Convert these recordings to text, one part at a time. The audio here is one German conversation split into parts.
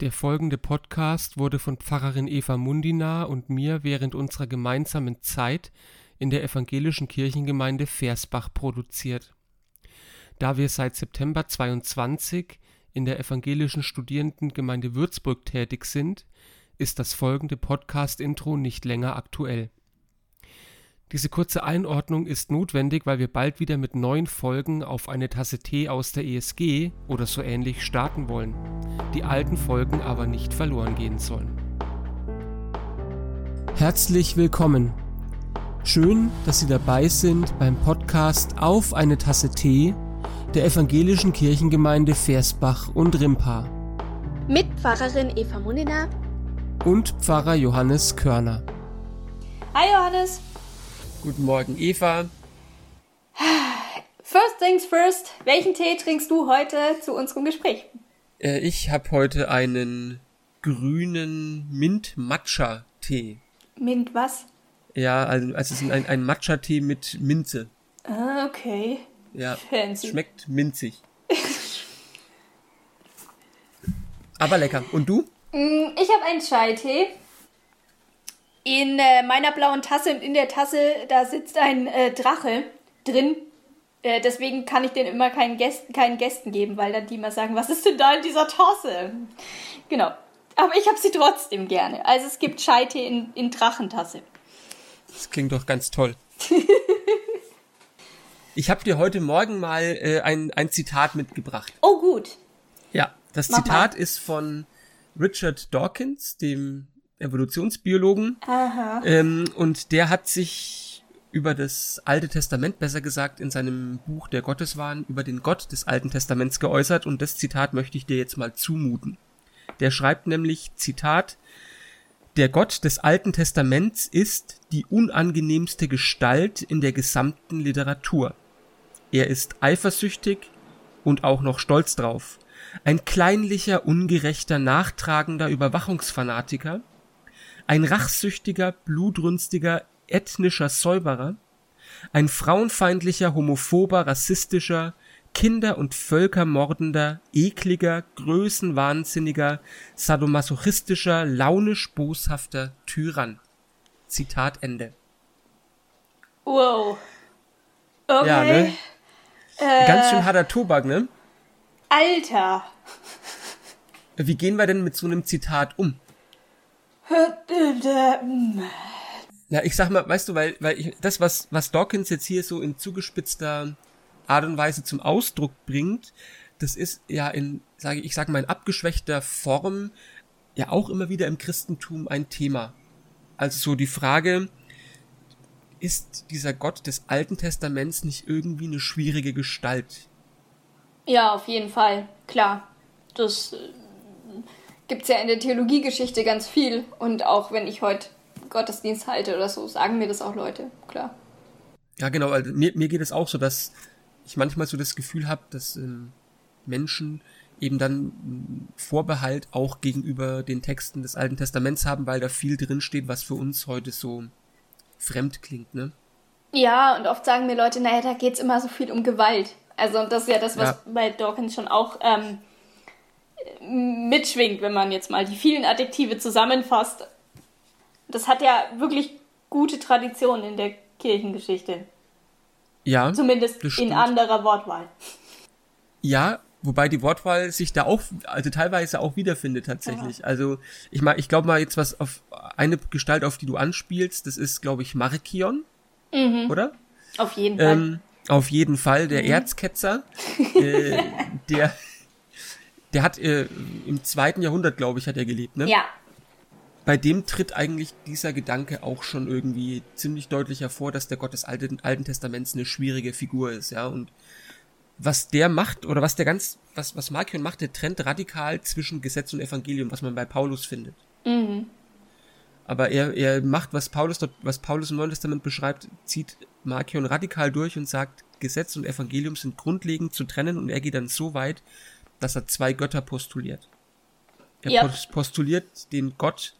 Der folgende Podcast wurde von Pfarrerin Eva Mundina und mir während unserer gemeinsamen Zeit in der evangelischen Kirchengemeinde Versbach produziert. Da wir seit September 22 in der evangelischen Studierendengemeinde Würzburg tätig sind, ist das folgende Podcast-Intro nicht länger aktuell. Diese kurze Einordnung ist notwendig, weil wir bald wieder mit neuen Folgen auf eine Tasse Tee aus der ESG oder so ähnlich starten wollen, die alten Folgen aber nicht verloren gehen sollen. Herzlich willkommen. Schön, dass Sie dabei sind beim Podcast Auf eine Tasse Tee der evangelischen Kirchengemeinde Versbach und Rimpa. Mit Pfarrerin Eva Munina und Pfarrer Johannes Körner. Hi Johannes. Guten Morgen, Eva. First things first, welchen Tee trinkst du heute zu unserem Gespräch? Äh, ich habe heute einen grünen Mint-Matcha-Tee. Mint was? Ja, also, also es ist ein, ein Matcha-Tee mit Minze. Ah, okay. Ja, Fancy. schmeckt minzig. Aber lecker. Und du? Mm, ich habe einen Chai-Tee in äh, meiner blauen Tasse und in der Tasse, da sitzt ein äh, Drache drin. Äh, deswegen kann ich den immer keinen Gästen, keinen Gästen geben, weil dann die immer sagen, was ist denn da in dieser Tasse? Genau. Aber ich habe sie trotzdem gerne. Also es gibt Scheite in, in Drachentasse. Das klingt doch ganz toll. ich habe dir heute Morgen mal äh, ein, ein Zitat mitgebracht. Oh gut. Ja, das Mach Zitat mal. ist von Richard Dawkins, dem Evolutionsbiologen. Aha. Ähm, und der hat sich über das Alte Testament, besser gesagt in seinem Buch Der Gotteswahn, über den Gott des Alten Testaments geäußert und das Zitat möchte ich dir jetzt mal zumuten. Der schreibt nämlich, Zitat, der Gott des Alten Testaments ist die unangenehmste Gestalt in der gesamten Literatur. Er ist eifersüchtig und auch noch stolz drauf. Ein kleinlicher, ungerechter, nachtragender Überwachungsfanatiker, ein rachsüchtiger, blutrünstiger, ethnischer Säuberer, ein frauenfeindlicher, homophober, rassistischer, Kinder- und Völkermordender, ekliger, größenwahnsinniger, sadomasochistischer, launisch boshafter Tyrann. Zitat Ende. Wow. Okay. Ja, ne? Äh, Ganz schön harter Tobak, ne? Alter. Wie gehen wir denn mit so einem Zitat um? Ja, ich sag mal, weißt du, weil, weil ich, das, was, was Dawkins jetzt hier so in zugespitzter Art und Weise zum Ausdruck bringt, das ist ja in, sage ich, ich sag mal, in abgeschwächter Form ja auch immer wieder im Christentum ein Thema. Also so die Frage, ist dieser Gott des Alten Testaments nicht irgendwie eine schwierige Gestalt? Ja, auf jeden Fall, klar. Das äh, gibt es ja in der Theologiegeschichte ganz viel. Und auch wenn ich heute Gottesdienst halte oder so, sagen mir das auch Leute, klar. Ja, genau. Also mir, mir geht es auch so, dass ich manchmal so das Gefühl habe, dass ähm, Menschen eben dann Vorbehalt auch gegenüber den Texten des Alten Testaments haben, weil da viel drinsteht, was für uns heute so fremd klingt, ne? Ja, und oft sagen mir Leute, naja, da geht's immer so viel um Gewalt. Also das ist ja das, was ja. bei Dawkins schon auch ähm, mitschwingt, wenn man jetzt mal die vielen Adjektive zusammenfasst. Das hat ja wirklich gute Traditionen in der Kirchengeschichte. Ja. Zumindest in anderer Wortwahl. Ja, wobei die Wortwahl sich da auch, also teilweise auch wiederfindet tatsächlich. Ja. Also ich mal, ich glaube mal jetzt was auf eine Gestalt, auf die du anspielst, das ist, glaube ich, Markion, mhm. oder? Auf jeden Fall. Ähm, auf jeden Fall der mhm. Erzketzer, äh, der der hat äh, im zweiten Jahrhundert, glaube ich, hat er gelebt, ne? Ja. Bei dem tritt eigentlich dieser Gedanke auch schon irgendwie ziemlich deutlich hervor, dass der Gott des Alten, Alten Testaments eine schwierige Figur ist, ja. Und was der macht, oder was der ganz, was, was Markion macht, der trennt radikal zwischen Gesetz und Evangelium, was man bei Paulus findet. Mhm. Aber er, er macht, was Paulus dort, was Paulus im Neuen Testament beschreibt, zieht Markion radikal durch und sagt, Gesetz und Evangelium sind grundlegend zu trennen und er geht dann so weit, dass er zwei Götter postuliert. Er ja. postuliert den Gott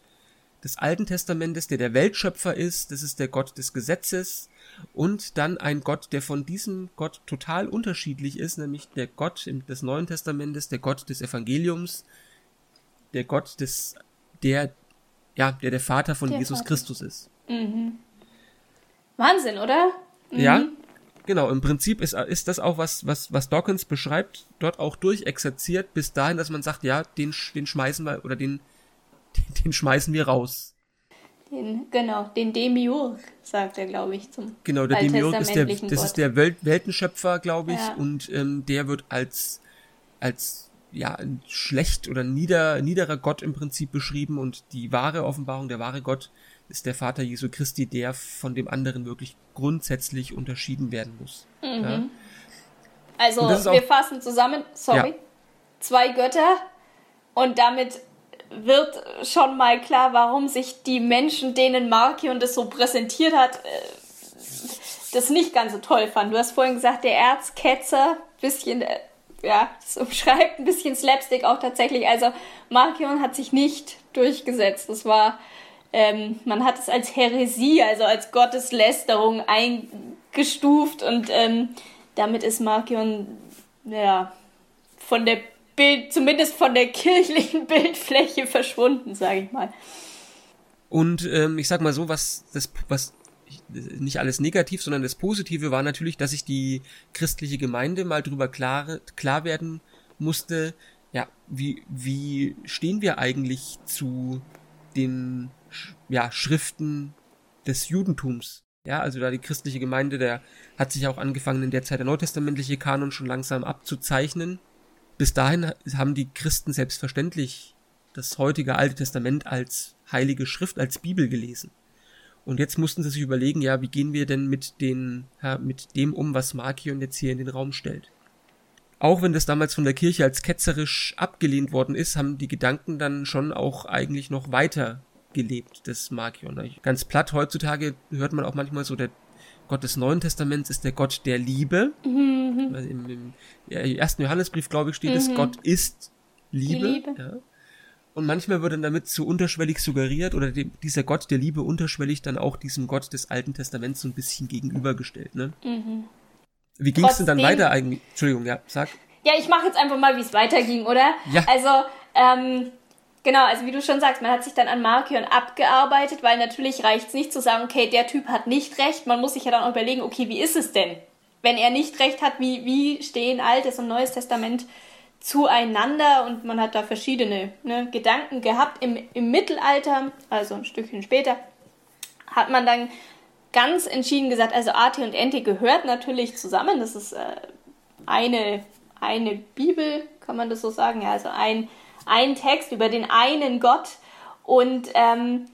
des Alten Testamentes, der der Weltschöpfer ist, das ist der Gott des Gesetzes und dann ein Gott, der von diesem Gott total unterschiedlich ist, nämlich der Gott des Neuen Testamentes, der Gott des Evangeliums, der Gott des, der, ja, der der Vater von der Jesus Vater. Christus ist. Mhm. Wahnsinn, oder? Mhm. Ja, genau. Im Prinzip ist, ist das auch was, was, was Dawkins beschreibt, dort auch durchexerziert, bis dahin, dass man sagt, ja, den, den schmeißen wir, oder den, den, den schmeißen wir raus. Den, genau, den Demiurg, sagt er, glaube ich, zum Genau, der Demiurg ist der, das ist der Welt, Weltenschöpfer, glaube ich, ja. und ähm, der wird als, als ja, ein schlecht oder nieder, niederer Gott im Prinzip beschrieben und die wahre Offenbarung, der wahre Gott ist der Vater Jesu Christi, der von dem anderen wirklich grundsätzlich unterschieden werden muss. Mhm. Ja? Also, wir fassen zusammen, sorry, ja. zwei Götter und damit wird schon mal klar, warum sich die Menschen, denen Markion das so präsentiert hat, äh, das nicht ganz so toll fanden. Du hast vorhin gesagt, der Erzketzer, bisschen, äh, ja, das umschreibt ein bisschen Slapstick auch tatsächlich. Also Markion hat sich nicht durchgesetzt. Das war, ähm, man hat es als Häresie, also als Gotteslästerung eingestuft und ähm, damit ist Markion, ja, von der Bild, zumindest von der kirchlichen Bildfläche verschwunden, sage ich mal. Und ähm, ich sag mal so, was das, was nicht alles negativ, sondern das Positive war natürlich, dass sich die christliche Gemeinde mal drüber klar, klar werden musste, ja, wie, wie stehen wir eigentlich zu den ja, Schriften des Judentums? Ja, also da die christliche Gemeinde, der hat sich auch angefangen, in der Zeit der neutestamentliche Kanon schon langsam abzuzeichnen bis dahin haben die Christen selbstverständlich das heutige Alte Testament als heilige Schrift, als Bibel gelesen. Und jetzt mussten sie sich überlegen, ja, wie gehen wir denn mit den, ja, mit dem um, was Markion jetzt hier in den Raum stellt. Auch wenn das damals von der Kirche als ketzerisch abgelehnt worden ist, haben die Gedanken dann schon auch eigentlich noch weiter gelebt, das Markion. Ganz platt heutzutage hört man auch manchmal so, der Gott des Neuen Testaments ist der Gott der Liebe. Mhm. Im, Im, ersten Johannesbrief, glaube ich, steht mhm. es, Gott ist Liebe. Liebe. Ja. Und manchmal wird dann damit so unterschwellig suggeriert oder dem, dieser Gott der Liebe unterschwellig dann auch diesem Gott des Alten Testaments so ein bisschen gegenübergestellt. Ne? Mhm. Wie ging es denn dann weiter eigentlich? Entschuldigung, ja, sag. Ja, ich mache jetzt einfach mal, wie es weiterging, oder? Ja. Also, ähm, Genau, also wie du schon sagst, man hat sich dann an Markion abgearbeitet, weil natürlich reicht es nicht zu sagen, okay, der Typ hat nicht recht. Man muss sich ja dann auch überlegen, okay, wie ist es denn? Wenn er nicht recht hat, wie, wie stehen Altes und Neues Testament zueinander? Und man hat da verschiedene ne, Gedanken gehabt. Im, Im Mittelalter, also ein Stückchen später, hat man dann ganz entschieden gesagt, also Ate und Ente gehört natürlich zusammen. Das ist äh, eine, eine Bibel, kann man das so sagen? Ja, also ein einen Text über den einen Gott. Und ähm,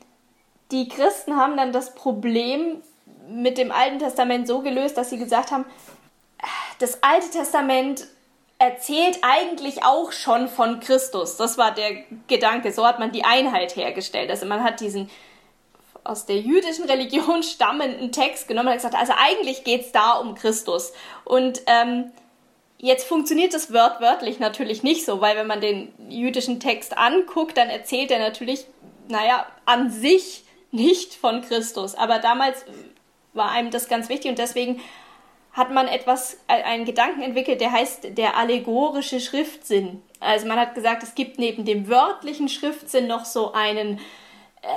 die Christen haben dann das Problem mit dem Alten Testament so gelöst, dass sie gesagt haben, das Alte Testament erzählt eigentlich auch schon von Christus. Das war der Gedanke. So hat man die Einheit hergestellt. Also man hat diesen aus der jüdischen Religion stammenden Text genommen und gesagt, also eigentlich geht es da um Christus. Und ähm, Jetzt funktioniert das wörtlich natürlich nicht so, weil wenn man den jüdischen Text anguckt, dann erzählt er natürlich, naja, an sich nicht von Christus. Aber damals war einem das ganz wichtig und deswegen hat man etwas, äh, einen Gedanken entwickelt, der heißt der allegorische Schriftsinn. Also man hat gesagt, es gibt neben dem wörtlichen Schriftsinn noch so einen äh,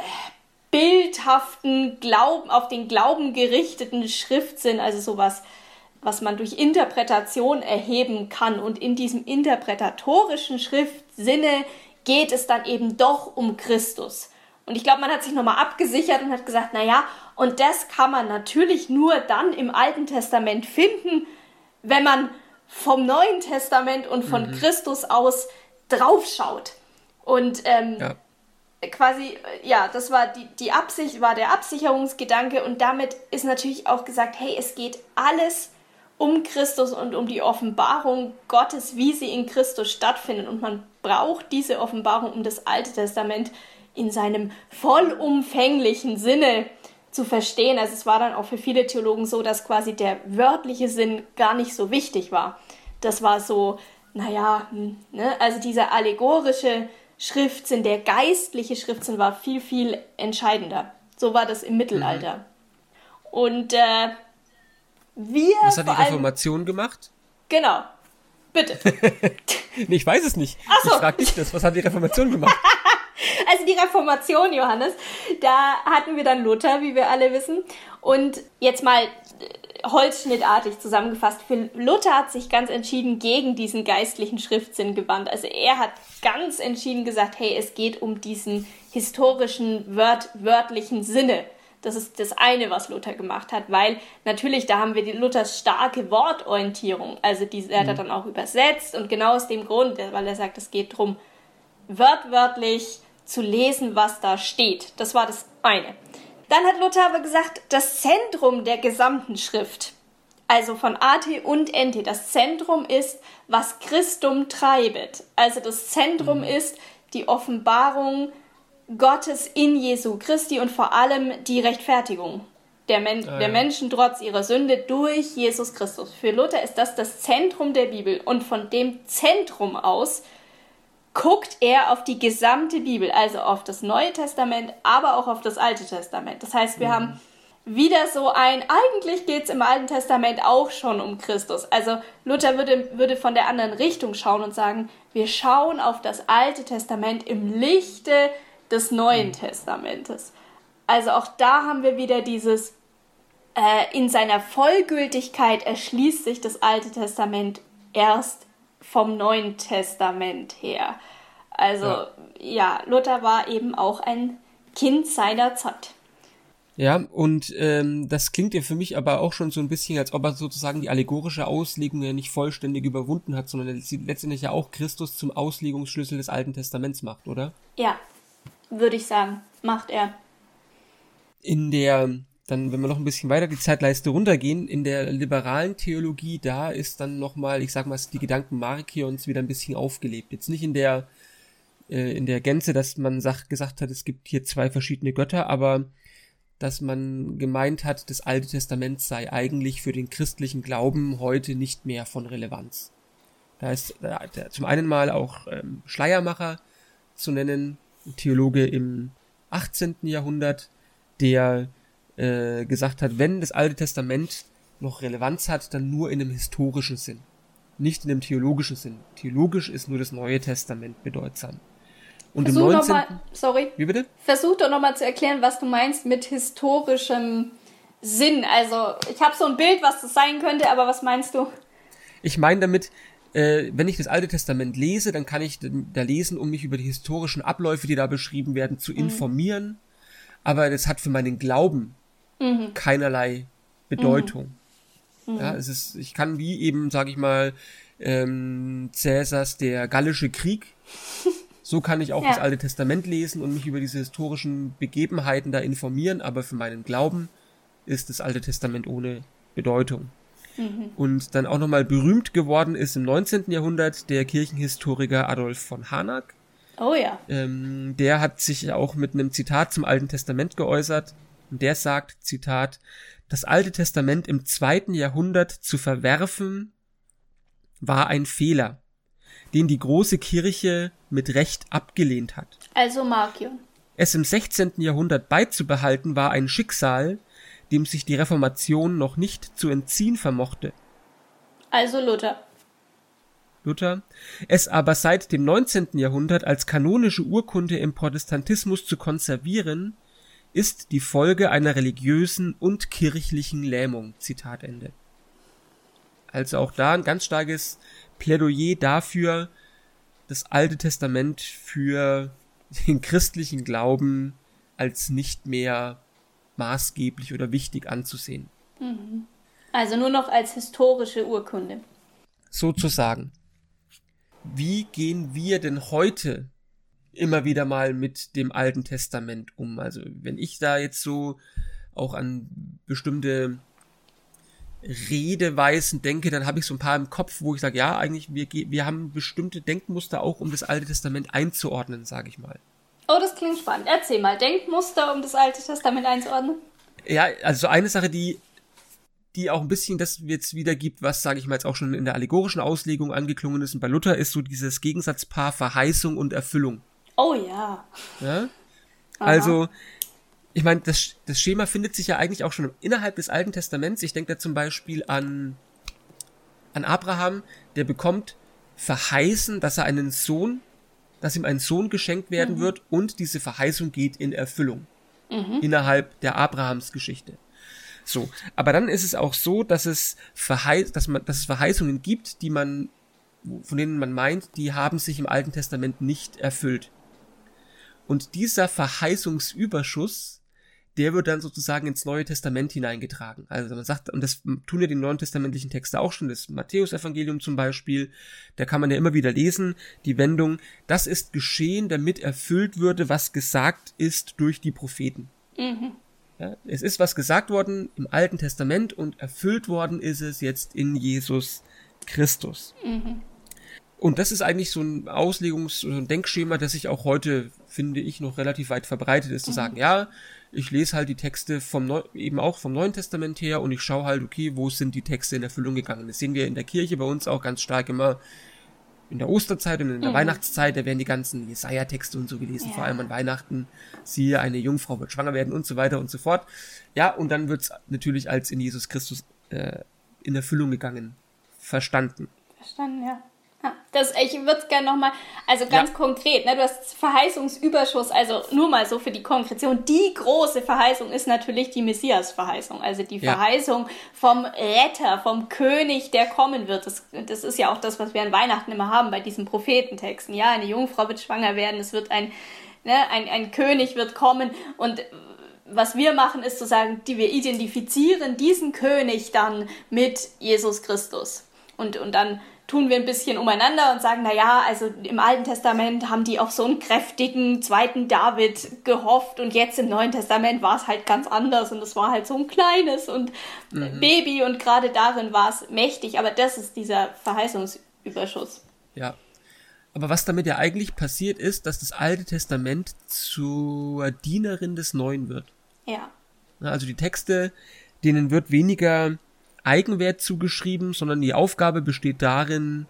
bildhaften Glauben, auf den Glauben gerichteten Schriftsinn, also sowas was man durch Interpretation erheben kann. Und in diesem interpretatorischen Schriftsinne geht es dann eben doch um Christus. Und ich glaube, man hat sich nochmal abgesichert und hat gesagt, naja, und das kann man natürlich nur dann im Alten Testament finden, wenn man vom Neuen Testament und von mhm. Christus aus draufschaut. Und ähm, ja. Quasi, ja, das war die, die Absicht, war der Absicherungsgedanke und damit ist natürlich auch gesagt, hey, es geht alles um Christus und um die Offenbarung Gottes, wie sie in Christus stattfindet. Und man braucht diese Offenbarung, um das Alte Testament in seinem vollumfänglichen Sinne zu verstehen. Also es war dann auch für viele Theologen so, dass quasi der wörtliche Sinn gar nicht so wichtig war. Das war so, naja, hm, ne? also dieser allegorische Schriftsinn, der geistliche Schriftsinn war viel, viel entscheidender. So war das im Mittelalter. Mhm. Und äh, wir. Was hat die Reformation gemacht? Genau. Bitte. nee, ich weiß es nicht. Ach so. Ich frag dich das. Was hat die Reformation gemacht? also die Reformation, Johannes, da hatten wir dann Luther, wie wir alle wissen. Und jetzt mal holzschnittartig zusammengefasst, für Luther hat sich ganz entschieden gegen diesen geistlichen Schriftsinn gewandt. Also er hat ganz entschieden gesagt, hey, es geht um diesen historischen, wört wörtlichen Sinne. Das ist das eine, was Luther gemacht hat, weil natürlich, da haben wir die Luthers starke Wortorientierung. Also die er hat er mhm. dann auch übersetzt und genau aus dem Grund, weil er sagt, es geht darum, wörtwörtlich zu lesen, was da steht. Das war das eine. Dann hat Luther aber gesagt, das Zentrum der gesamten Schrift, also von Ate und Ente, das Zentrum ist, was Christum treibet. Also das Zentrum mhm. ist die Offenbarung Gottes in Jesu Christi und vor allem die Rechtfertigung der, Men ah, der Menschen trotz ihrer Sünde durch Jesus Christus. Für Luther ist das das Zentrum der Bibel und von dem Zentrum aus guckt er auf die gesamte Bibel, also auf das Neue Testament, aber auch auf das Alte Testament. Das heißt, wir mhm. haben wieder so ein, eigentlich geht es im Alten Testament auch schon um Christus. Also Luther würde, würde von der anderen Richtung schauen und sagen, wir schauen auf das Alte Testament im Lichte des Neuen mhm. Testamentes. Also auch da haben wir wieder dieses, äh, in seiner Vollgültigkeit erschließt sich das Alte Testament erst vom Neuen Testament her. Also ja. ja, Luther war eben auch ein Kind seiner Zeit. Ja, und ähm, das klingt ja für mich aber auch schon so ein bisschen, als ob er sozusagen die allegorische Auslegung ja nicht vollständig überwunden hat, sondern letztendlich ja auch Christus zum Auslegungsschlüssel des Alten Testaments macht, oder? Ja, würde ich sagen, macht er. In der dann, wenn wir noch ein bisschen weiter die Zeitleiste runtergehen, in der liberalen Theologie, da ist dann nochmal, ich sag mal, die Gedanken Markions wieder ein bisschen aufgelebt. Jetzt nicht in der, äh, in der Gänze, dass man sagt, gesagt hat, es gibt hier zwei verschiedene Götter, aber dass man gemeint hat, das Alte Testament sei eigentlich für den christlichen Glauben heute nicht mehr von Relevanz. Da ist da, zum einen mal auch ähm, Schleiermacher zu nennen, Theologe im 18. Jahrhundert, der äh, gesagt hat, wenn das Alte Testament noch Relevanz hat, dann nur in einem historischen Sinn, nicht in einem theologischen Sinn. Theologisch ist nur das Neue Testament bedeutsam. Und Versuch im 19. Mal, sorry. Wie bitte? Versuch doch nochmal zu erklären, was du meinst mit historischem Sinn. Also, ich habe so ein Bild, was das sein könnte, aber was meinst du? Ich meine damit, äh, wenn ich das Alte Testament lese, dann kann ich da lesen, um mich über die historischen Abläufe, die da beschrieben werden, zu mhm. informieren. Aber das hat für meinen Glauben mhm. keinerlei Bedeutung. Mhm. Ja, es ist, ich kann wie eben, sag ich mal, ähm, Cäsars der gallische Krieg. So kann ich auch ja. das Alte Testament lesen und mich über diese historischen Begebenheiten da informieren, aber für meinen Glauben ist das Alte Testament ohne Bedeutung. Mhm. Und dann auch nochmal berühmt geworden ist im 19. Jahrhundert der Kirchenhistoriker Adolf von Harnack. Oh ja. Ähm, der hat sich auch mit einem Zitat zum Alten Testament geäußert. Und der sagt, Zitat, das Alte Testament im zweiten Jahrhundert zu verwerfen, war ein Fehler, den die große Kirche mit Recht abgelehnt hat. Also Markion. Es im 16. Jahrhundert beizubehalten war ein Schicksal, dem sich die Reformation noch nicht zu entziehen vermochte. Also Luther. Luther, es aber seit dem 19. Jahrhundert als kanonische Urkunde im Protestantismus zu konservieren, ist die Folge einer religiösen und kirchlichen Lähmung. Zitat Ende. Also auch da ein ganz starkes Plädoyer dafür, das Alte Testament für den christlichen Glauben als nicht mehr maßgeblich oder wichtig anzusehen. Mhm. Also nur noch als historische Urkunde. Sozusagen. Wie gehen wir denn heute immer wieder mal mit dem Alten Testament um. Also wenn ich da jetzt so auch an bestimmte Redeweisen denke, dann habe ich so ein paar im Kopf, wo ich sage, ja, eigentlich, wir, wir haben bestimmte Denkmuster auch, um das Alte Testament einzuordnen, sage ich mal. Oh, das klingt spannend. Erzähl mal, Denkmuster, um das Alte Testament einzuordnen. Ja, also eine Sache, die die auch ein bisschen das jetzt wiedergibt, was, sage ich mal, jetzt auch schon in der allegorischen Auslegung angeklungen ist. Und bei Luther ist so dieses Gegensatzpaar Verheißung und Erfüllung. Oh ja. ja? Also, ich meine, das, das Schema findet sich ja eigentlich auch schon innerhalb des Alten Testaments. Ich denke da zum Beispiel an, an Abraham, der bekommt verheißen, dass er einen Sohn, dass ihm ein Sohn geschenkt werden mhm. wird und diese Verheißung geht in Erfüllung. Mhm. Innerhalb der Abrahams-Geschichte. So. Aber dann ist es auch so, dass es, Verheiß dass, man, dass es Verheißungen gibt, die man, von denen man meint, die haben sich im Alten Testament nicht erfüllt. Und dieser Verheißungsüberschuss, der wird dann sozusagen ins Neue Testament hineingetragen. Also man sagt, und das tun ja die neuen testamentlichen Texte auch schon, das Matthäusevangelium zum Beispiel, da kann man ja immer wieder lesen, die Wendung, das ist geschehen, damit erfüllt würde, was gesagt ist durch die Propheten. Mhm. Ja, es ist was gesagt worden im Alten Testament und erfüllt worden ist es jetzt in Jesus Christus. Mhm. Und das ist eigentlich so ein Auslegungs- so ein Denkschema, das sich auch heute, finde ich, noch relativ weit verbreitet ist, mhm. zu sagen, ja, ich lese halt die Texte vom Neu eben auch vom Neuen Testament her und ich schaue halt, okay, wo sind die Texte in Erfüllung gegangen. Das sehen wir in der Kirche bei uns auch ganz stark immer in der Osterzeit und in der mhm. Weihnachtszeit, da werden die ganzen Jesaja-Texte und so gelesen, ja. vor allem an Weihnachten, siehe, eine Jungfrau wird schwanger werden und so weiter und so fort. Ja, und dann wird's natürlich als in Jesus Christus äh, in Erfüllung gegangen verstanden. Verstanden, ja. Das, ich würde es gerne nochmal, also ganz ja. konkret, ne, du hast Verheißungsüberschuss, also nur mal so für die Konkretion. Die große Verheißung ist natürlich die Messias-Verheißung, also die ja. Verheißung vom Retter, vom König, der kommen wird. Das, das ist ja auch das, was wir an Weihnachten immer haben bei diesen Prophetentexten. Ja, eine Jungfrau wird schwanger werden, es wird ein, ne, ein, ein König wird kommen und was wir machen, ist zu sagen, die wir identifizieren diesen König dann mit Jesus Christus. Und, und dann tun wir ein bisschen umeinander und sagen, na ja, also im Alten Testament haben die auf so einen kräftigen zweiten David gehofft und jetzt im Neuen Testament war es halt ganz anders und es war halt so ein kleines und mhm. Baby und gerade darin war es mächtig, aber das ist dieser Verheißungsüberschuss. Ja. Aber was damit ja eigentlich passiert ist, dass das Alte Testament zur Dienerin des Neuen wird. Ja. Also die Texte, denen wird weniger Eigenwert zugeschrieben, sondern die Aufgabe besteht darin,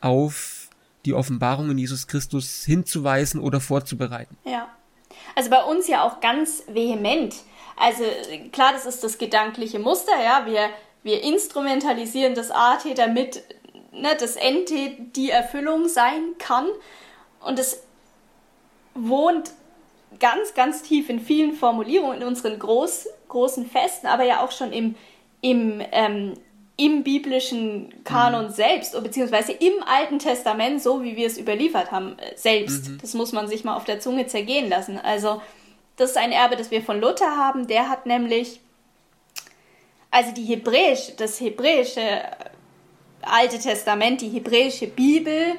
auf die Offenbarung in Jesus Christus hinzuweisen oder vorzubereiten. Ja. Also bei uns ja auch ganz vehement. Also klar, das ist das gedankliche Muster, ja. Wir, wir instrumentalisieren das AT, damit ne, das NT die Erfüllung sein kann. Und es wohnt ganz, ganz tief in vielen Formulierungen in unseren groß, großen Festen, aber ja auch schon im, im, ähm, im biblischen Kanon mhm. selbst, beziehungsweise im Alten Testament, so wie wir es überliefert haben, äh, selbst. Mhm. Das muss man sich mal auf der Zunge zergehen lassen. Also, das ist ein Erbe, das wir von Luther haben. Der hat nämlich, also die hebräisch, das hebräische äh, Alte Testament, die hebräische Bibel,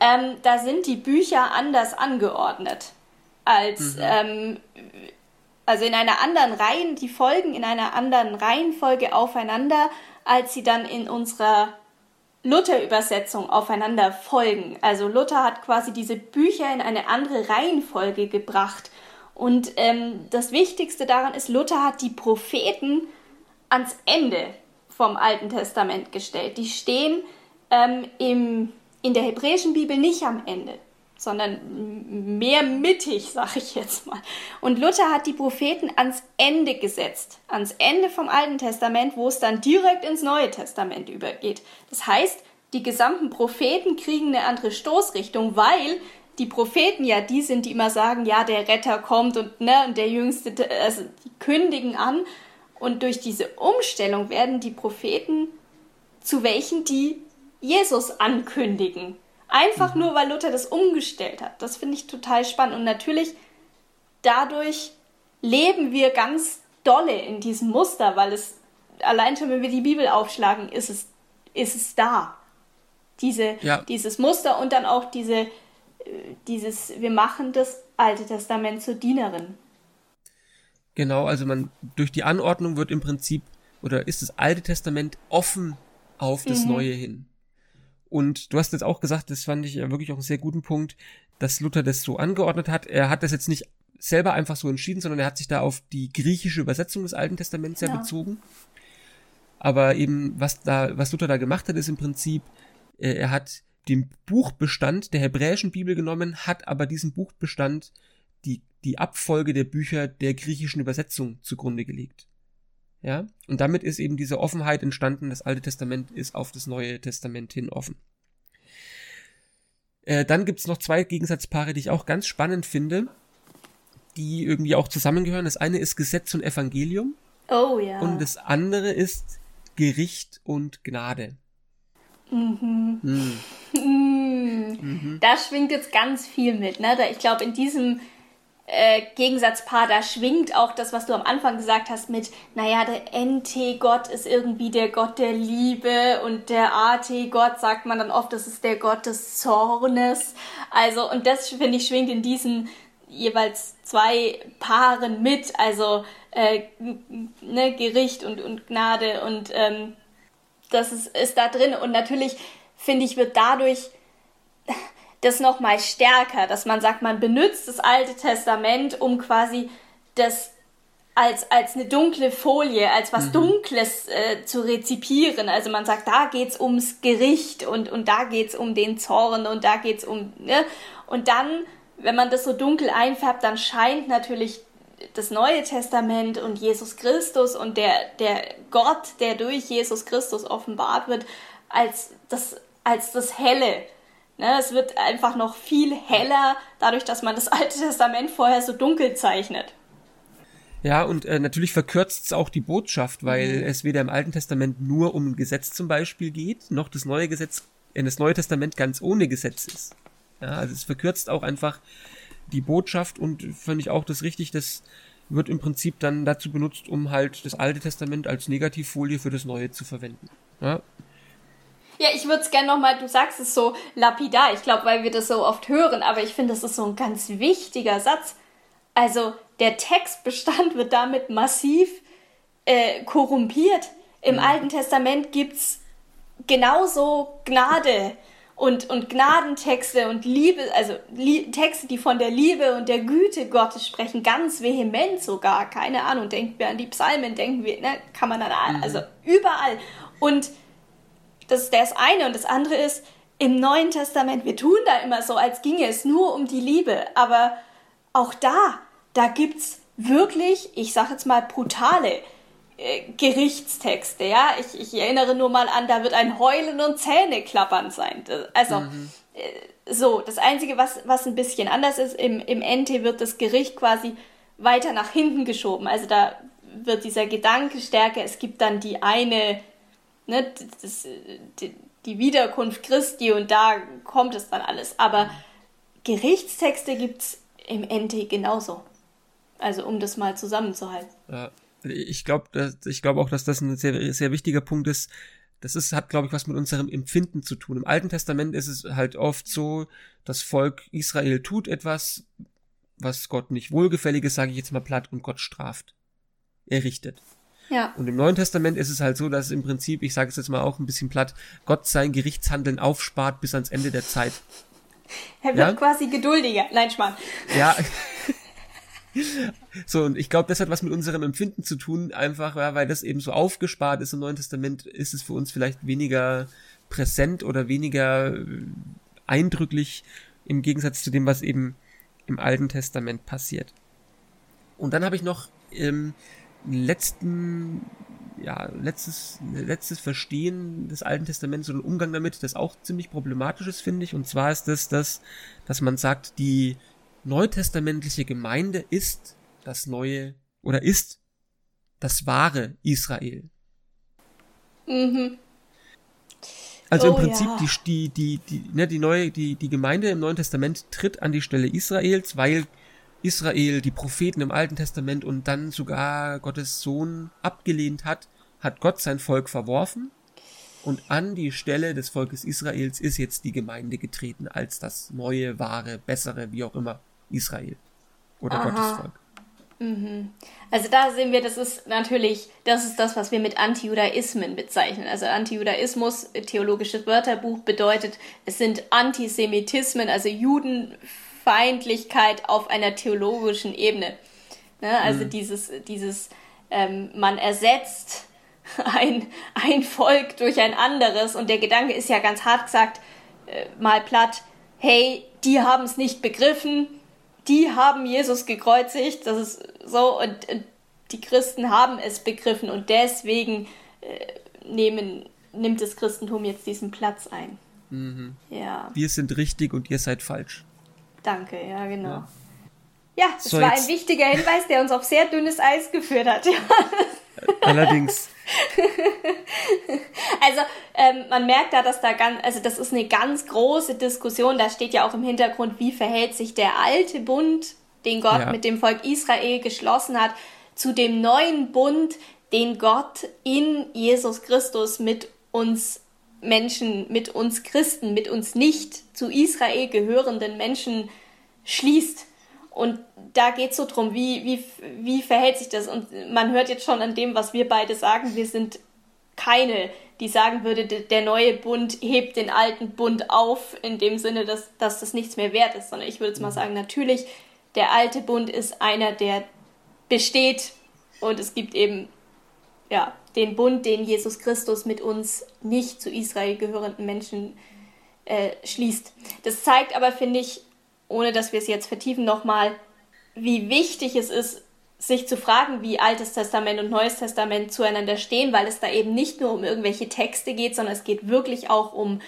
ähm, da sind die Bücher anders angeordnet als mhm. ähm, also in einer anderen Reihen, die folgen in einer anderen Reihenfolge aufeinander, als sie dann in unserer Luther-Übersetzung aufeinander folgen. Also Luther hat quasi diese Bücher in eine andere Reihenfolge gebracht. Und ähm, das Wichtigste daran ist, Luther hat die Propheten ans Ende vom Alten Testament gestellt. Die stehen ähm, im, in der hebräischen Bibel nicht am Ende sondern mehr mittig, sag ich jetzt mal. Und Luther hat die Propheten ans Ende gesetzt, ans Ende vom Alten Testament, wo es dann direkt ins Neue Testament übergeht. Das heißt, die gesamten Propheten kriegen eine andere Stoßrichtung, weil die Propheten ja die sind, die immer sagen, ja, der Retter kommt und ne, und der Jüngste, also die kündigen an. Und durch diese Umstellung werden die Propheten zu welchen, die Jesus ankündigen. Einfach nur, weil Luther das umgestellt hat. Das finde ich total spannend. Und natürlich, dadurch leben wir ganz dolle in diesem Muster, weil es allein schon, wenn wir die Bibel aufschlagen, ist es, ist es da. Diese, ja. Dieses Muster und dann auch diese, äh, dieses, wir machen das Alte Testament zur Dienerin. Genau, also man, durch die Anordnung wird im Prinzip, oder ist das Alte Testament offen auf das mhm. Neue hin. Und du hast jetzt auch gesagt, das fand ich ja wirklich auch einen sehr guten Punkt, dass Luther das so angeordnet hat. Er hat das jetzt nicht selber einfach so entschieden, sondern er hat sich da auf die griechische Übersetzung des Alten Testaments ja, ja bezogen. Aber eben, was da, was Luther da gemacht hat, ist im Prinzip, äh, er hat den Buchbestand der hebräischen Bibel genommen, hat aber diesen Buchbestand die, die Abfolge der Bücher der griechischen Übersetzung zugrunde gelegt. Ja, und damit ist eben diese Offenheit entstanden, das Alte Testament ist auf das Neue Testament hin offen. Äh, dann gibt's noch zwei Gegensatzpaare, die ich auch ganz spannend finde, die irgendwie auch zusammengehören. Das eine ist Gesetz und Evangelium. Oh ja. Und das andere ist Gericht und Gnade. Mhm. Mhm. Mhm. Da schwingt jetzt ganz viel mit. Ne? Ich glaube, in diesem äh, Gegensatzpaar, da schwingt auch das, was du am Anfang gesagt hast, mit, naja, der NT-Gott ist irgendwie der Gott der Liebe und der AT-Gott sagt man dann oft, das ist der Gott des Zornes. Also, und das, finde ich, schwingt in diesen jeweils zwei Paaren mit, also äh, ne, Gericht und, und Gnade und ähm, das ist, ist da drin. Und natürlich, finde ich, wird dadurch das nochmal stärker, dass man sagt, man benutzt das Alte Testament, um quasi das als, als eine dunkle Folie, als was mhm. Dunkles äh, zu rezipieren. Also man sagt, da geht's ums Gericht und, und da geht's um den Zorn und da geht's um, ne? Und dann, wenn man das so dunkel einfärbt, dann scheint natürlich das Neue Testament und Jesus Christus und der, der Gott, der durch Jesus Christus offenbart wird, als das, als das Helle. Ne, es wird einfach noch viel heller, dadurch, dass man das Alte Testament vorher so dunkel zeichnet. Ja, und äh, natürlich verkürzt es auch die Botschaft, weil mhm. es weder im Alten Testament nur um ein Gesetz zum Beispiel geht, noch das neue Gesetz, äh, das Neue Testament ganz ohne Gesetz ist. Ja, also es verkürzt auch einfach die Botschaft und finde ich auch das richtig, das wird im Prinzip dann dazu benutzt, um halt das Alte Testament als Negativfolie für das Neue zu verwenden. Ja, ja, ich würde es gerne nochmal, du sagst es so lapidar, ich glaube, weil wir das so oft hören, aber ich finde, das ist so ein ganz wichtiger Satz. Also, der Textbestand wird damit massiv äh, korrumpiert. Im mhm. Alten Testament gibt's genauso Gnade und, und Gnadentexte und Liebe, also Lie Texte, die von der Liebe und der Güte Gottes sprechen, ganz vehement sogar. Keine Ahnung, denken wir an die Psalmen, denken wir, ne, kann man dann, mhm. also überall. Und das ist das eine. Und das andere ist, im Neuen Testament, wir tun da immer so, als ginge es nur um die Liebe. Aber auch da, da gibt es wirklich, ich sage jetzt mal, brutale äh, Gerichtstexte. Ja, ich, ich erinnere nur mal an, da wird ein Heulen und Zähneklappern sein. Also, mhm. äh, so, das Einzige, was, was ein bisschen anders ist, im, im NT wird das Gericht quasi weiter nach hinten geschoben. Also da wird dieser Gedanke stärker, es gibt dann die eine ne, das, die, die Wiederkunft Christi und da kommt es dann alles. Aber Gerichtstexte gibt es im NT genauso. Also um das mal zusammenzuhalten. Ja, ich glaube ich glaube auch, dass das ein sehr, sehr wichtiger Punkt ist. Das ist, hat, glaube ich, was mit unserem Empfinden zu tun. Im Alten Testament ist es halt oft so, das Volk Israel tut etwas, was Gott nicht wohlgefällig ist, sage ich jetzt mal platt, und Gott straft. Er richtet. Ja. Und im Neuen Testament ist es halt so, dass im Prinzip, ich sage es jetzt mal auch ein bisschen platt, Gott sein Gerichtshandeln aufspart bis ans Ende der Zeit. Er wird ja? quasi geduldiger. Nein, Schmarrn. Ja. so, und ich glaube, das hat was mit unserem Empfinden zu tun, einfach, ja, weil das eben so aufgespart ist im Neuen Testament, ist es für uns vielleicht weniger präsent oder weniger äh, eindrücklich im Gegensatz zu dem, was eben im Alten Testament passiert. Und dann habe ich noch ähm, letzten, ja, letztes, letztes Verstehen des Alten Testaments oder Umgang damit, das auch ziemlich problematisch ist, finde ich. Und zwar ist das, das, dass man sagt, die neutestamentliche Gemeinde ist das neue oder ist das wahre Israel. Mhm. Also oh, im Prinzip ja. die, die, die, die, ne, die neue, die, die Gemeinde im Neuen Testament tritt an die Stelle Israels, weil Israel, die Propheten im Alten Testament und dann sogar Gottes Sohn abgelehnt hat, hat Gott sein Volk verworfen und an die Stelle des Volkes Israels ist jetzt die Gemeinde getreten als das neue, wahre, bessere, wie auch immer, Israel oder Aha. Gottes Volk. Mhm. Also da sehen wir, das ist natürlich, das ist das, was wir mit Antijudaismen bezeichnen. Also Antijudaismus, theologisches Wörterbuch bedeutet, es sind Antisemitismen, also Juden Feindlichkeit auf einer theologischen Ebene. Ne? Also mhm. dieses, dieses ähm, man ersetzt ein, ein Volk durch ein anderes und der Gedanke ist ja ganz hart gesagt, äh, mal platt, hey, die haben es nicht begriffen, die haben Jesus gekreuzigt, das ist so, und, und die Christen haben es begriffen und deswegen äh, nehmen, nimmt das Christentum jetzt diesen Platz ein. Mhm. Ja. Wir sind richtig und ihr seid falsch. Danke, ja, genau. Ja, ja das so, war ein wichtiger Hinweis, der uns auf sehr dünnes Eis geführt hat. Allerdings. also ähm, man merkt da, dass da ganz, also das ist eine ganz große Diskussion. Da steht ja auch im Hintergrund, wie verhält sich der alte Bund, den Gott ja. mit dem Volk Israel geschlossen hat, zu dem neuen Bund, den Gott in Jesus Christus mit uns Menschen, mit uns Christen, mit uns nicht zu Israel gehörenden Menschen schließt. Und da geht es so drum, wie, wie, wie verhält sich das? Und man hört jetzt schon an dem, was wir beide sagen, wir sind keine, die sagen würde, der neue Bund hebt den alten Bund auf, in dem Sinne, dass, dass das nichts mehr wert ist, sondern ich würde jetzt mal mhm. sagen, natürlich, der alte Bund ist einer, der besteht und es gibt eben ja, den Bund, den Jesus Christus mit uns nicht zu Israel gehörenden Menschen äh, schließt. Das zeigt aber, finde ich, ohne dass wir es jetzt vertiefen, nochmal, wie wichtig es ist, sich zu fragen, wie Altes Testament und Neues Testament zueinander stehen, weil es da eben nicht nur um irgendwelche Texte geht, sondern es geht wirklich auch um,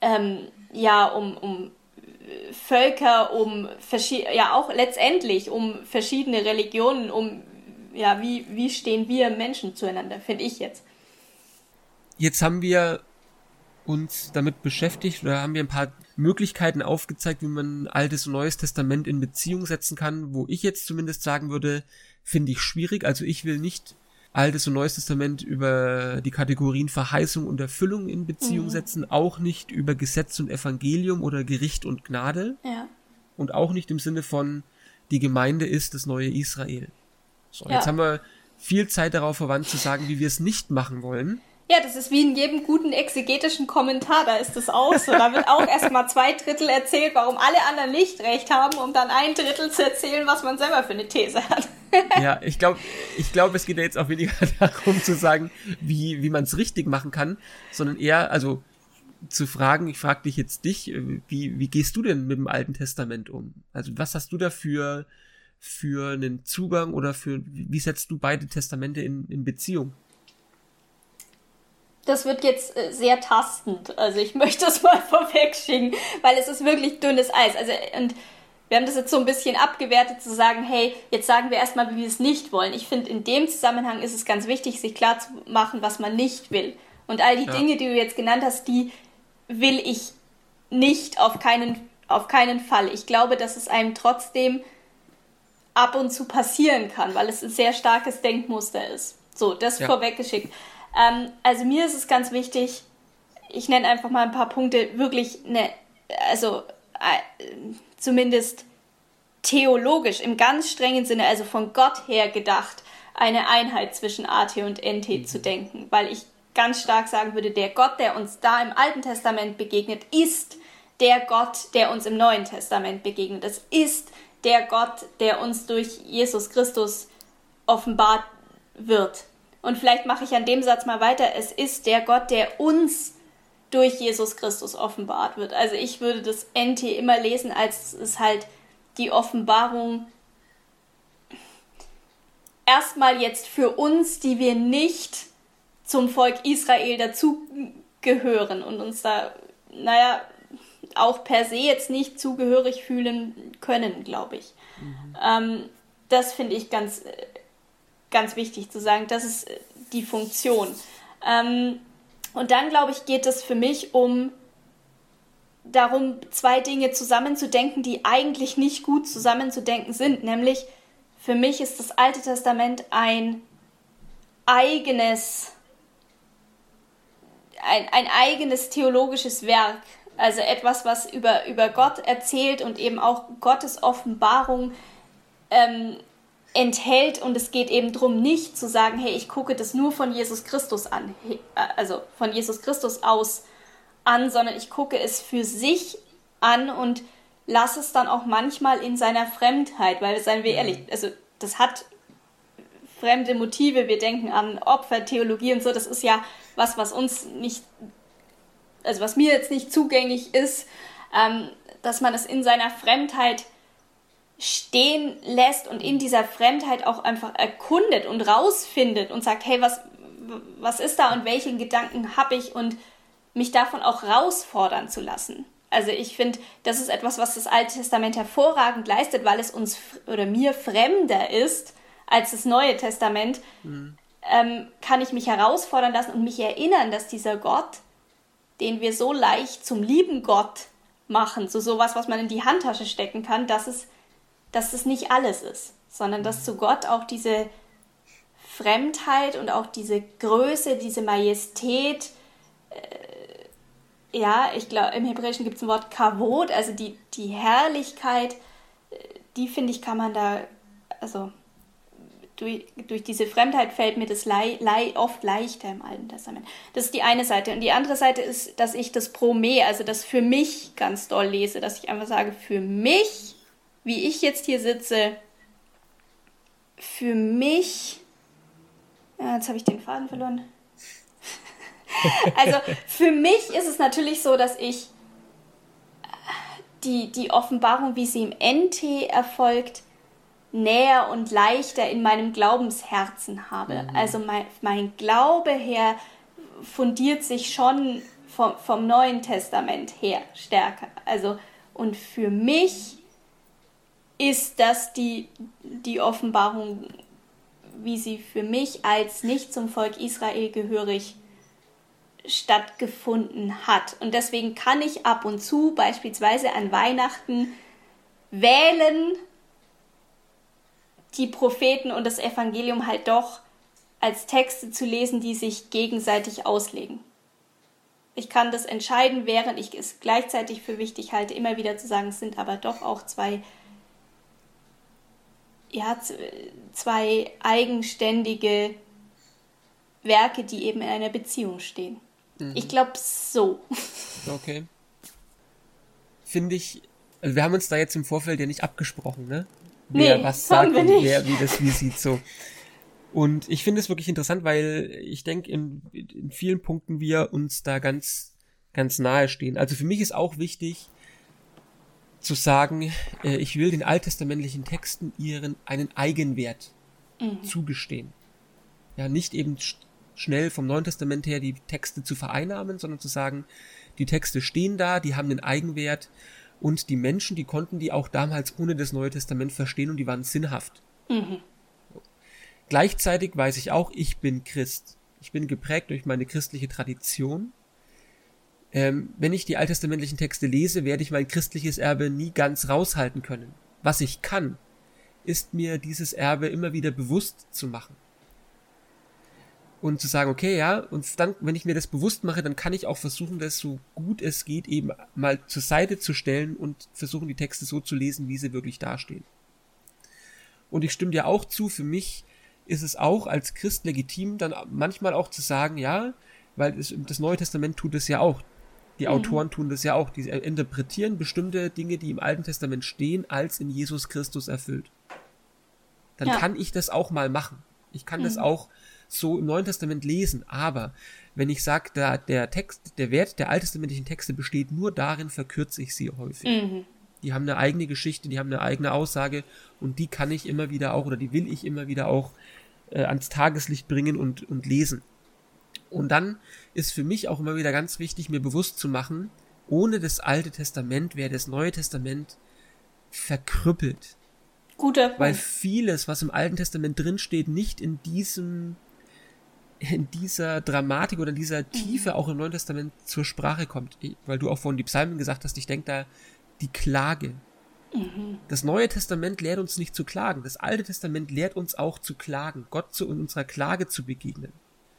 ähm, ja, um, um Völker, um ja auch letztendlich um verschiedene Religionen, um ja, wie, wie stehen wir Menschen zueinander, finde ich jetzt. Jetzt haben wir uns damit beschäftigt oder haben wir ein paar Möglichkeiten aufgezeigt, wie man Altes und Neues Testament in Beziehung setzen kann, wo ich jetzt zumindest sagen würde, finde ich schwierig. Also ich will nicht Altes und Neues Testament über die Kategorien Verheißung und Erfüllung in Beziehung mhm. setzen, auch nicht über Gesetz und Evangelium oder Gericht und Gnade. Ja. Und auch nicht im Sinne von die Gemeinde ist das neue Israel. So, ja. jetzt haben wir viel Zeit darauf verwandt zu sagen, wie wir es nicht machen wollen. Ja, das ist wie in jedem guten exegetischen Kommentar, da ist es auch so. Da wird auch erstmal zwei Drittel erzählt, warum alle anderen nicht recht haben, um dann ein Drittel zu erzählen, was man selber für eine These hat. ja, ich glaube, ich glaube, es geht ja jetzt auch weniger darum zu sagen, wie, wie man es richtig machen kann, sondern eher, also zu fragen, ich frage dich jetzt dich, wie, wie gehst du denn mit dem Alten Testament um? Also was hast du dafür für einen Zugang oder für, wie setzt du beide Testamente in, in Beziehung? Das wird jetzt äh, sehr tastend. Also ich möchte das mal vorwegschicken, weil es ist wirklich dünnes Eis. Also und wir haben das jetzt so ein bisschen abgewertet zu sagen, hey, jetzt sagen wir erstmal, wie wir es nicht wollen. Ich finde, in dem Zusammenhang ist es ganz wichtig, sich klar zu machen, was man nicht will. Und all die ja. Dinge, die du jetzt genannt hast, die will ich nicht auf keinen, auf keinen Fall. Ich glaube, dass es einem trotzdem ab und zu passieren kann, weil es ein sehr starkes Denkmuster ist. So, das ja. vorweggeschickt. Ähm, also mir ist es ganz wichtig, ich nenne einfach mal ein paar Punkte, wirklich eine, also äh, zumindest theologisch im ganz strengen Sinne, also von Gott her gedacht, eine Einheit zwischen AT und NT mhm. zu denken, weil ich ganz stark sagen würde, der Gott, der uns da im Alten Testament begegnet, ist der Gott, der uns im Neuen Testament begegnet. Es ist der Gott, der uns durch Jesus Christus offenbart wird. Und vielleicht mache ich an dem Satz mal weiter. Es ist der Gott, der uns durch Jesus Christus offenbart wird. Also ich würde das NT immer lesen, als es halt die Offenbarung erstmal jetzt für uns, die wir nicht zum Volk Israel dazugehören und uns da, naja, auch per se jetzt nicht zugehörig fühlen können, glaube ich. Mhm. Ähm, das finde ich ganz, ganz wichtig zu sagen. Das ist die Funktion. Ähm, und dann, glaube ich, geht es für mich um darum, zwei Dinge zusammenzudenken, die eigentlich nicht gut zusammenzudenken sind. Nämlich, für mich ist das Alte Testament ein eigenes, ein, ein eigenes theologisches Werk also etwas, was über, über Gott erzählt und eben auch Gottes Offenbarung ähm, enthält. Und es geht eben darum, nicht zu sagen, hey, ich gucke das nur von Jesus Christus an, also von Jesus Christus aus an, sondern ich gucke es für sich an und lasse es dann auch manchmal in seiner Fremdheit, weil, seien wir ehrlich, also das hat fremde Motive, wir denken an Opfer, Theologie und so, das ist ja was, was uns nicht also was mir jetzt nicht zugänglich ist, ähm, dass man es in seiner Fremdheit stehen lässt und in dieser Fremdheit auch einfach erkundet und rausfindet und sagt, hey, was, was ist da und welchen Gedanken habe ich und mich davon auch herausfordern zu lassen. Also ich finde, das ist etwas, was das Alte Testament hervorragend leistet, weil es uns oder mir fremder ist als das Neue Testament, mhm. ähm, kann ich mich herausfordern lassen und mich erinnern, dass dieser Gott, den wir so leicht zum lieben Gott machen, so sowas, was man in die Handtasche stecken kann, dass es, dass es nicht alles ist, sondern dass zu Gott auch diese Fremdheit und auch diese Größe, diese Majestät, äh, ja, ich glaube, im Hebräischen gibt es ein Wort Kavod, also die, die Herrlichkeit, äh, die finde ich, kann man da, also durch, durch diese Fremdheit fällt mir das lei, lei, oft leichter im Alten Testament. Das ist die eine Seite. Und die andere Seite ist, dass ich das Pro me, also das für mich ganz doll lese, dass ich einfach sage, für mich, wie ich jetzt hier sitze, für mich, ja, jetzt habe ich den Faden verloren. also für mich ist es natürlich so, dass ich die, die Offenbarung, wie sie im NT erfolgt, näher und leichter in meinem Glaubensherzen habe. Mhm. Also mein, mein Glaube her fundiert sich schon vom, vom Neuen Testament her stärker. Also und für mich ist das die, die Offenbarung, wie sie für mich als nicht zum Volk Israel gehörig stattgefunden hat. Und deswegen kann ich ab und zu beispielsweise an Weihnachten wählen, die Propheten und das Evangelium halt doch als Texte zu lesen, die sich gegenseitig auslegen. Ich kann das entscheiden, während ich es gleichzeitig für wichtig halte, immer wieder zu sagen, es sind aber doch auch zwei, ja, zwei eigenständige Werke, die eben in einer Beziehung stehen. Mhm. Ich glaube so. Okay. Finde ich, also wir haben uns da jetzt im Vorfeld ja nicht abgesprochen, ne? Wer nee, was sagt und wer wie das wie sieht so. Und ich finde es wirklich interessant, weil ich denke, in, in vielen Punkten wir uns da ganz, ganz nahe stehen. Also für mich ist auch wichtig zu sagen, äh, ich will den alttestamentlichen Texten ihren einen Eigenwert mhm. zugestehen. Ja, nicht eben schnell vom Neuen Testament her die Texte zu vereinnahmen, sondern zu sagen, die Texte stehen da, die haben den Eigenwert und die Menschen, die konnten die auch damals ohne das Neue Testament verstehen und die waren sinnhaft. Mhm. Gleichzeitig weiß ich auch, ich bin Christ. Ich bin geprägt durch meine christliche Tradition. Ähm, wenn ich die alttestamentlichen Texte lese, werde ich mein christliches Erbe nie ganz raushalten können. Was ich kann, ist mir dieses Erbe immer wieder bewusst zu machen und zu sagen, okay, ja, und dann, wenn ich mir das bewusst mache, dann kann ich auch versuchen, das so gut es geht eben mal zur Seite zu stellen und versuchen, die Texte so zu lesen, wie sie wirklich dastehen. Und ich stimme dir auch zu, für mich ist es auch als Christ legitim, dann manchmal auch zu sagen, ja, weil das, das Neue Testament tut es ja auch. Die mhm. Autoren tun das ja auch. Die interpretieren bestimmte Dinge, die im Alten Testament stehen, als in Jesus Christus erfüllt. Dann ja. kann ich das auch mal machen. Ich kann mhm. das auch so im Neuen Testament lesen, aber wenn ich sage, da der Text, der Wert der alttestamentlichen Texte besteht nur darin, verkürze ich sie häufig. Mhm. Die haben eine eigene Geschichte, die haben eine eigene Aussage und die kann ich immer wieder auch oder die will ich immer wieder auch äh, ans Tageslicht bringen und, und lesen. Und dann ist für mich auch immer wieder ganz wichtig, mir bewusst zu machen, ohne das Alte Testament wäre das Neue Testament verkrüppelt. Guter Punkt. Weil vieles, was im Alten Testament drinsteht, nicht in diesem in dieser Dramatik oder in dieser Tiefe mhm. auch im Neuen Testament zur Sprache kommt. Weil du auch vorhin die Psalmen gesagt hast, ich denke da die Klage. Mhm. Das Neue Testament lehrt uns nicht zu klagen. Das Alte Testament lehrt uns auch zu klagen, Gott zu unserer Klage zu begegnen.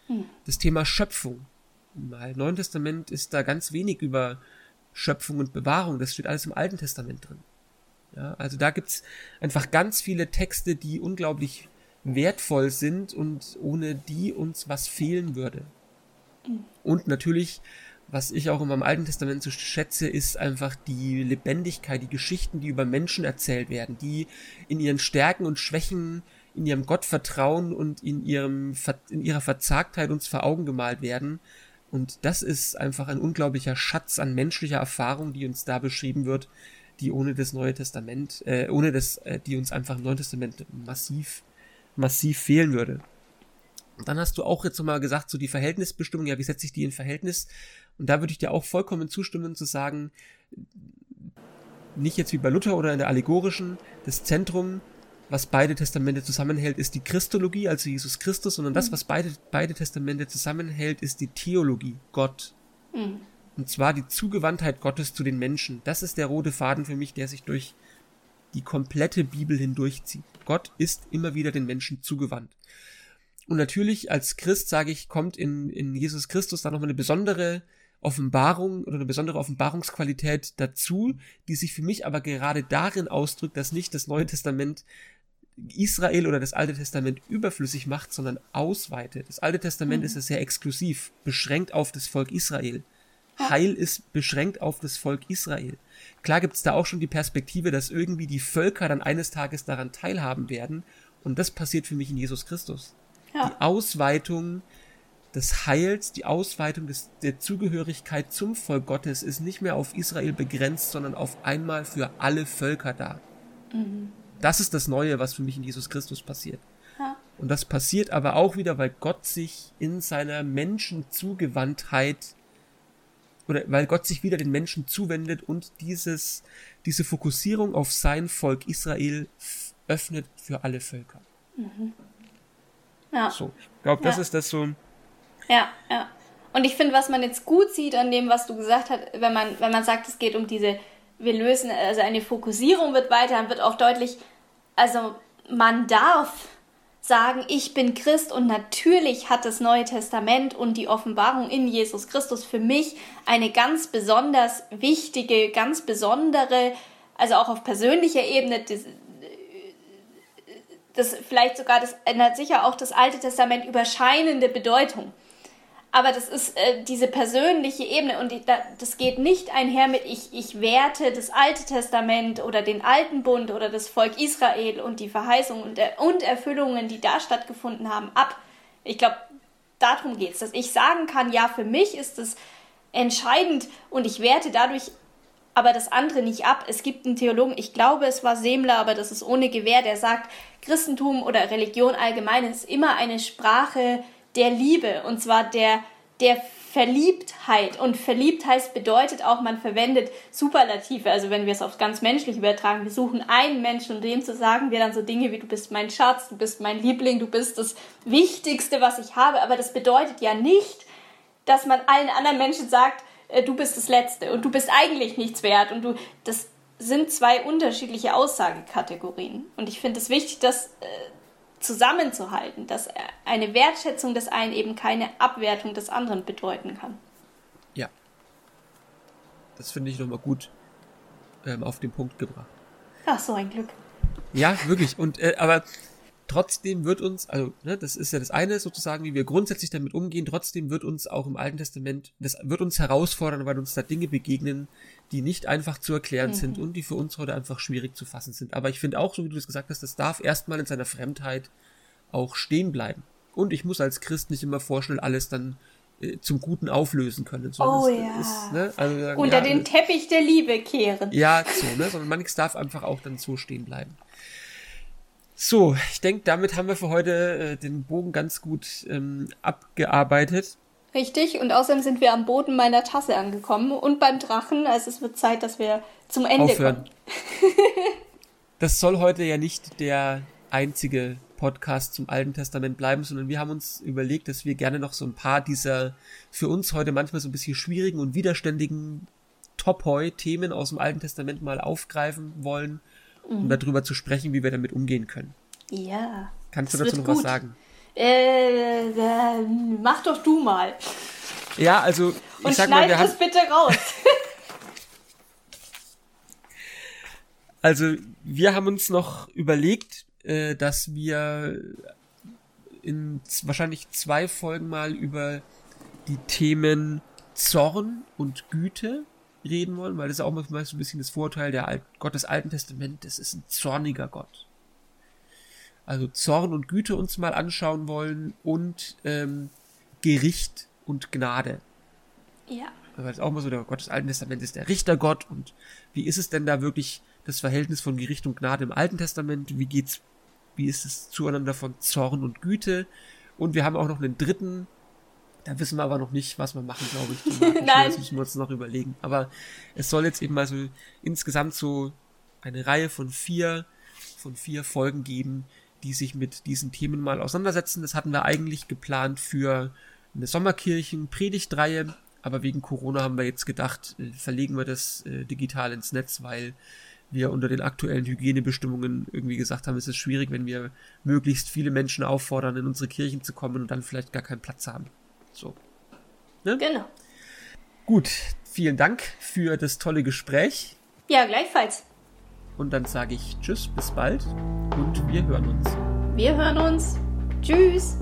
Mhm. Das Thema Schöpfung. Im Neuen Testament ist da ganz wenig über Schöpfung und Bewahrung. Das steht alles im Alten Testament drin. Ja, also da gibt's einfach ganz viele Texte, die unglaublich wertvoll sind und ohne die uns was fehlen würde. Und natürlich, was ich auch in meinem Alten Testament so schätze, ist einfach die Lebendigkeit, die Geschichten, die über Menschen erzählt werden, die in ihren Stärken und Schwächen, in ihrem Gottvertrauen und in ihrem, in ihrer Verzagtheit uns vor Augen gemalt werden. Und das ist einfach ein unglaublicher Schatz an menschlicher Erfahrung, die uns da beschrieben wird, die ohne das Neue Testament, äh, ohne das, äh, die uns einfach im Neuen Testament massiv massiv fehlen würde. Dann hast du auch jetzt nochmal gesagt, so die Verhältnisbestimmung, ja, wie setze ich die in Verhältnis? Und da würde ich dir auch vollkommen zustimmen zu sagen, nicht jetzt wie bei Luther oder in der allegorischen, das Zentrum, was beide Testamente zusammenhält, ist die Christologie, also Jesus Christus, sondern das, mhm. was beide, beide Testamente zusammenhält, ist die Theologie, Gott. Mhm. Und zwar die Zugewandtheit Gottes zu den Menschen. Das ist der rote Faden für mich, der sich durch die komplette Bibel hindurchzieht. Gott ist immer wieder den Menschen zugewandt. Und natürlich als Christ, sage ich, kommt in, in Jesus Christus da nochmal eine besondere Offenbarung oder eine besondere Offenbarungsqualität dazu, die sich für mich aber gerade darin ausdrückt, dass nicht das Neue Testament Israel oder das Alte Testament überflüssig macht, sondern ausweitet. Das Alte Testament mhm. ist ja sehr exklusiv, beschränkt auf das Volk Israel. Heil ist beschränkt auf das Volk Israel. Klar gibt es da auch schon die Perspektive, dass irgendwie die Völker dann eines Tages daran teilhaben werden. Und das passiert für mich in Jesus Christus. Ja. Die Ausweitung des Heils, die Ausweitung des, der Zugehörigkeit zum Volk Gottes ist nicht mehr auf Israel begrenzt, sondern auf einmal für alle Völker da. Mhm. Das ist das Neue, was für mich in Jesus Christus passiert. Ja. Und das passiert aber auch wieder, weil Gott sich in seiner Menschenzugewandtheit oder weil Gott sich wieder den Menschen zuwendet und dieses, diese Fokussierung auf sein Volk Israel öffnet für alle Völker. Mhm. Ja. So, ich glaube, das ja. ist das so. Ja, ja. Und ich finde, was man jetzt gut sieht an dem, was du gesagt hast, wenn man, wenn man sagt, es geht um diese, wir lösen, also eine Fokussierung wird weiter, dann wird auch deutlich, also man darf sagen, ich bin Christ und natürlich hat das Neue Testament und die Offenbarung in Jesus Christus für mich eine ganz besonders wichtige, ganz besondere, also auch auf persönlicher Ebene, das, das vielleicht sogar, das ändert sicher auch das Alte Testament überscheinende Bedeutung aber das ist äh, diese persönliche Ebene und die, da, das geht nicht einher mit ich, ich werte das Alte Testament oder den Alten Bund oder das Volk Israel und die Verheißungen und, äh, und Erfüllungen, die da stattgefunden haben, ab. Ich glaube, darum geht es, dass ich sagen kann, ja, für mich ist es entscheidend und ich werte dadurch aber das andere nicht ab. Es gibt einen Theologen, ich glaube, es war Semler, aber das ist ohne Gewähr, der sagt, Christentum oder Religion allgemein ist immer eine Sprache der Liebe und zwar der, der Verliebtheit. Und Verliebtheit bedeutet auch, man verwendet Superlative. Also wenn wir es aufs ganz menschlich übertragen, wir suchen einen Menschen und dem zu sagen wir dann so Dinge wie du bist mein Schatz, du bist mein Liebling, du bist das Wichtigste, was ich habe. Aber das bedeutet ja nicht, dass man allen anderen Menschen sagt, äh, du bist das Letzte und du bist eigentlich nichts wert und du, das sind zwei unterschiedliche Aussagekategorien. Und ich finde es wichtig, dass äh, zusammenzuhalten, dass eine Wertschätzung des einen eben keine Abwertung des anderen bedeuten kann. Ja. Das finde ich nochmal gut ähm, auf den Punkt gebracht. Ach, so ein Glück. Ja, wirklich. Und äh, aber trotzdem wird uns, also ne, das ist ja das eine sozusagen, wie wir grundsätzlich damit umgehen, trotzdem wird uns auch im Alten Testament, das wird uns herausfordern, weil uns da Dinge begegnen, die nicht einfach zu erklären mhm. sind und die für uns heute einfach schwierig zu fassen sind. Aber ich finde auch, so wie du es gesagt hast, das darf erstmal in seiner Fremdheit auch stehen bleiben. Und ich muss als Christ nicht immer vorstellen, alles dann äh, zum Guten auflösen können. oh ja. Ist, ne? also, sagen, Unter ja, den Teppich der Liebe kehren. Ja, so, ne? Sondern manches darf einfach auch dann so stehen bleiben. So, ich denke, damit haben wir für heute äh, den Bogen ganz gut ähm, abgearbeitet. Richtig, und außerdem sind wir am Boden meiner Tasse angekommen und beim Drachen. Also es wird Zeit, dass wir zum Ende Aufhören. kommen. das soll heute ja nicht der einzige Podcast zum Alten Testament bleiben, sondern wir haben uns überlegt, dass wir gerne noch so ein paar dieser für uns heute manchmal so ein bisschen schwierigen und widerständigen Topoi-Themen aus dem Alten Testament mal aufgreifen wollen, um darüber zu sprechen, wie wir damit umgehen können. Ja. Kannst du dazu noch gut. was sagen? Äh, äh, mach doch du mal. Ja, also ich Und sag mal, wir das bitte raus. also wir haben uns noch überlegt, äh, dass wir in wahrscheinlich zwei Folgen mal über die Themen Zorn und Güte reden wollen, weil das ist auch manchmal so ein bisschen das Vorteil der Alt Gott des Alten Testamentes, ist ein zorniger Gott also Zorn und Güte uns mal anschauen wollen und ähm, Gericht und Gnade. Ja. Weil es auch mal so, der Gott des Alten Testaments ist der Richtergott und wie ist es denn da wirklich das Verhältnis von Gericht und Gnade im Alten Testament? Wie geht's, wie ist es zueinander von Zorn und Güte? Und wir haben auch noch einen dritten Da wissen wir aber noch nicht, was wir machen, glaube ich. Nein. Das müssen wir uns noch überlegen. Aber es soll jetzt eben mal so insgesamt so eine Reihe von vier, von vier Folgen geben, die sich mit diesen Themen mal auseinandersetzen. Das hatten wir eigentlich geplant für eine Sommerkirchen-Predigtreihe, aber wegen Corona haben wir jetzt gedacht, äh, verlegen wir das äh, digital ins Netz, weil wir unter den aktuellen Hygienebestimmungen irgendwie gesagt haben, es ist schwierig, wenn wir möglichst viele Menschen auffordern, in unsere Kirchen zu kommen und dann vielleicht gar keinen Platz haben. So. Ne? Genau. Gut, vielen Dank für das tolle Gespräch. Ja, gleichfalls. Und dann sage ich Tschüss, bis bald und wir hören uns. Wir hören uns. Tschüss.